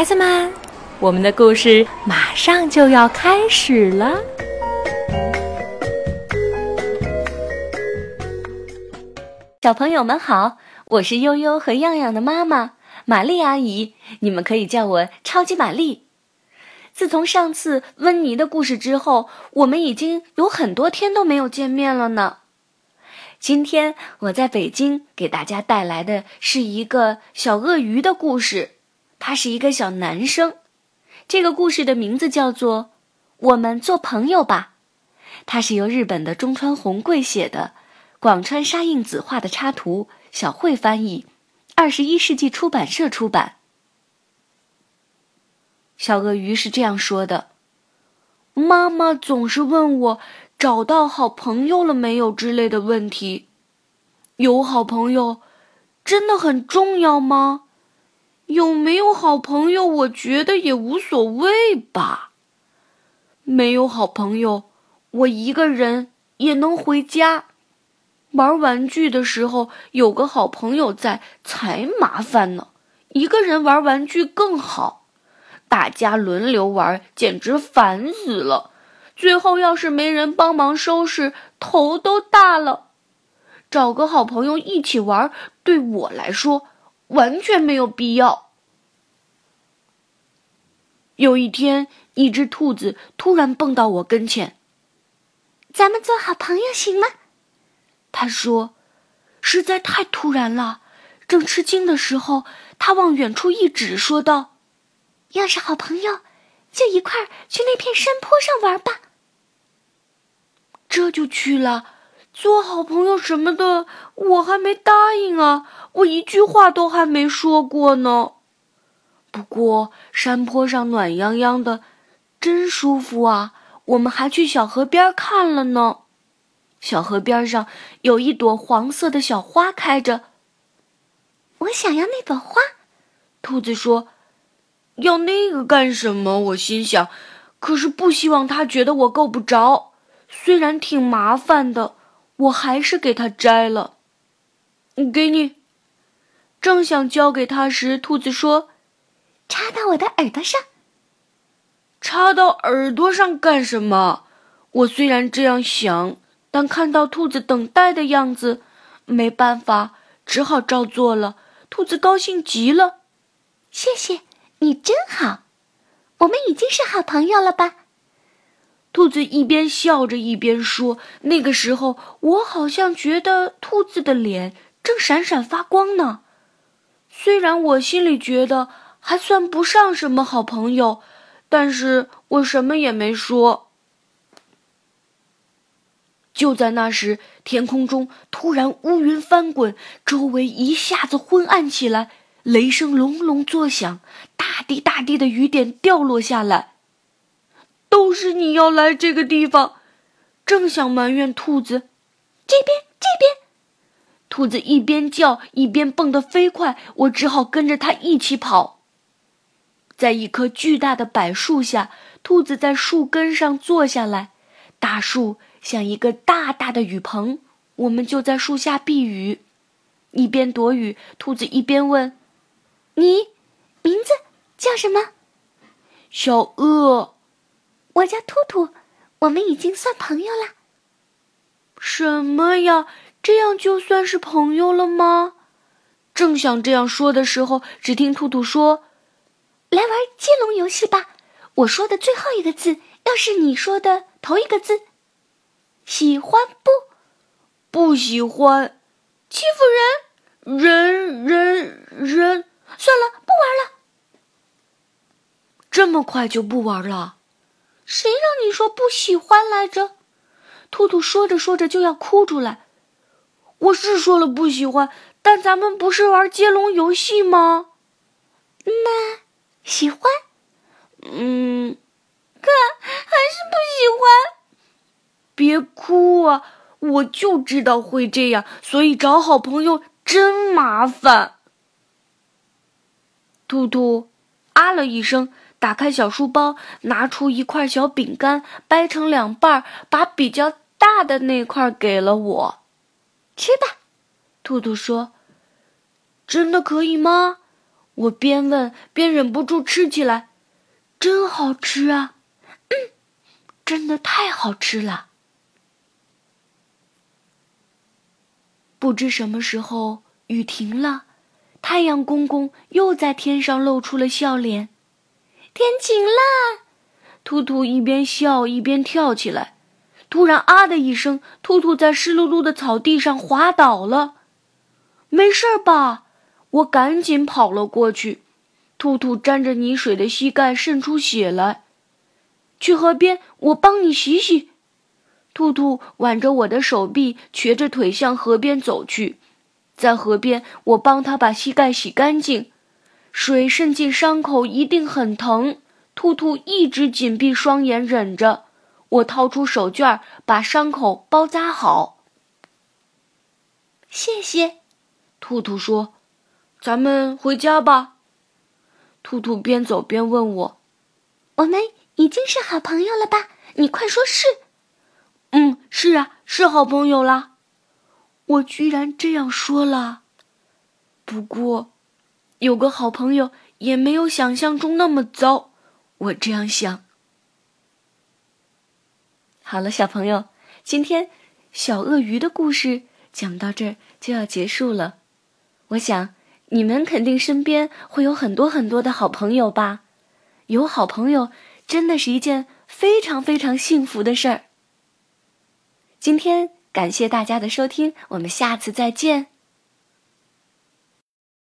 孩子们，我们的故事马上就要开始了。小朋友们好，我是悠悠和样样的妈妈玛丽阿姨，你们可以叫我超级玛丽。自从上次温妮的故事之后，我们已经有很多天都没有见面了呢。今天我在北京给大家带来的是一个小鳄鱼的故事，他是一个小男生。这个故事的名字叫做《我们做朋友吧》，它是由日本的中川宏贵写的。广川沙印子画的插图，小慧翻译，二十一世纪出版社出版。小鳄鱼是这样说的：“妈妈总是问我找到好朋友了没有之类的问题。有好朋友真的很重要吗？有没有好朋友，我觉得也无所谓吧。没有好朋友，我一个人也能回家。”玩玩具的时候，有个好朋友在才麻烦呢。一个人玩玩具更好，大家轮流玩，简直烦死了。最后要是没人帮忙收拾，头都大了。找个好朋友一起玩，对我来说完全没有必要。有一天，一只兔子突然蹦到我跟前：“咱们做好朋友行吗？”他说：“实在太突然了。”正吃惊的时候，他往远处一指，说道：“要是好朋友，就一块儿去那片山坡上玩吧。”这就去了。做好朋友什么的，我还没答应啊！我一句话都还没说过呢。不过山坡上暖洋洋的，真舒服啊！我们还去小河边看了呢。小河边上有一朵黄色的小花开着。我想要那朵花，兔子说：“要那个干什么？”我心想，可是不希望它觉得我够不着。虽然挺麻烦的，我还是给它摘了。给你。正想交给他时，兔子说：“插到我的耳朵上。”插到耳朵上干什么？我虽然这样想。但看到兔子等待的样子，没办法，只好照做了。兔子高兴极了，谢谢你，真好。我们已经是好朋友了吧？兔子一边笑着一边说。那个时候，我好像觉得兔子的脸正闪闪发光呢。虽然我心里觉得还算不上什么好朋友，但是我什么也没说。就在那时，天空中突然乌云翻滚，周围一下子昏暗起来，雷声隆隆作响，大滴大滴的雨点掉落下来。都是你要来这个地方，正想埋怨兔子，这边这边，兔子一边叫一边蹦得飞快，我只好跟着它一起跑。在一棵巨大的柏树下，兔子在树根上坐下来，大树。像一个大大的雨棚，我们就在树下避雨，一边躲雨。兔子一边问：“你名字叫什么？”“小鳄。”“我叫兔兔。”“我们已经算朋友了。”“什么呀？这样就算是朋友了吗？”正想这样说的时候，只听兔兔说：“来玩接龙游戏吧！我说的最后一个字，要是你说的头一个字。”喜欢不？不喜欢，欺负人，人人人，算了，不玩了。这么快就不玩了？谁让你说不喜欢来着？兔兔说着说着就要哭出来。我是说了不喜欢，但咱们不是玩接龙游戏吗？那喜欢？嗯，可还是不喜欢。别哭啊！我就知道会这样，所以找好朋友真麻烦。兔兔啊了一声，打开小书包，拿出一块小饼干，掰成两半儿，把比较大的那块给了我。吃吧，兔兔说。真的可以吗？我边问边忍不住吃起来，真好吃啊！嗯，真的太好吃了。不知什么时候雨停了，太阳公公又在天上露出了笑脸。天晴了！兔兔一边笑一边跳起来。突然，啊的一声，兔兔在湿漉漉的草地上滑倒了。没事吧？我赶紧跑了过去。兔兔沾着泥水的膝盖渗出血来。去河边，我帮你洗洗。兔兔挽着我的手臂，瘸着腿向河边走去。在河边，我帮他把膝盖洗干净。水渗进伤口，一定很疼。兔兔一直紧闭双眼，忍着。我掏出手绢，把伤口包扎好。谢谢，兔兔说：“咱们回家吧。”兔兔边走边问我：“我们已经是好朋友了吧？你快说是。”“嗯，是啊，是好朋友啦。”我居然这样说了。不过，有个好朋友也没有想象中那么糟。我这样想。好了，小朋友，今天小鳄鱼的故事讲到这儿就要结束了。我想你们肯定身边会有很多很多的好朋友吧？有好朋友真的是一件非常非常幸福的事儿。今天感谢大家的收听，我们下次再见。